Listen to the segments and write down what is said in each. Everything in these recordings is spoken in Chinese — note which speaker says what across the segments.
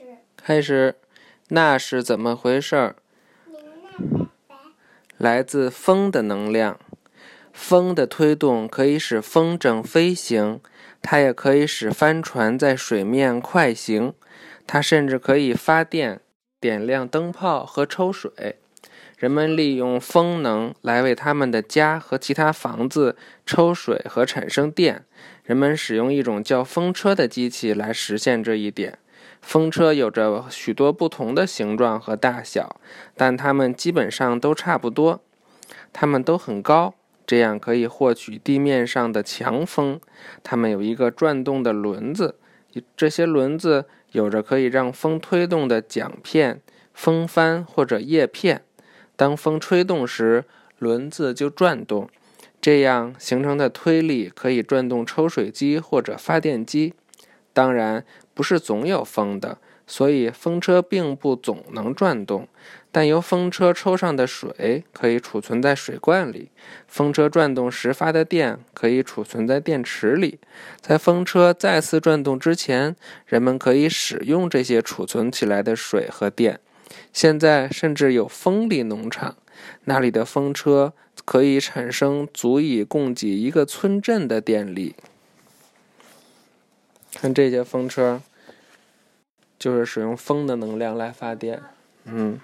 Speaker 1: 始。
Speaker 2: 开始，那是怎么回事儿？来自风的能量。风的推动可以使风筝飞行，它也可以使帆船在水面快行。它甚至可以发电、点亮灯泡和抽水。人们利用风能来为他们的家和其他房子抽水和产生电。人们使用一种叫风车的机器来实现这一点。风车有着许多不同的形状和大小，但它们基本上都差不多。它们都很高，这样可以获取地面上的强风。它们有一个转动的轮子，这些轮子有着可以让风推动的桨片、风帆或者叶片。当风吹动时，轮子就转动，这样形成的推力可以转动抽水机或者发电机。当然，不是总有风的，所以风车并不总能转动。但由风车抽上的水可以储存在水罐里，风车转动时发的电可以储存在电池里。在风车再次转动之前，人们可以使用这些储存起来的水和电。现在甚至有风力农场，那里的风车可以产生足以供给一个村镇的电力。看这些风车。就是使用风的能量来发电。嗯。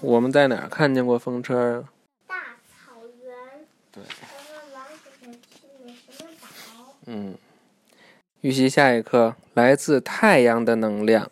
Speaker 2: 我们在哪看见过风车
Speaker 1: 啊？大草原。
Speaker 2: 对。嗯。预习下一课，来自太阳的能量。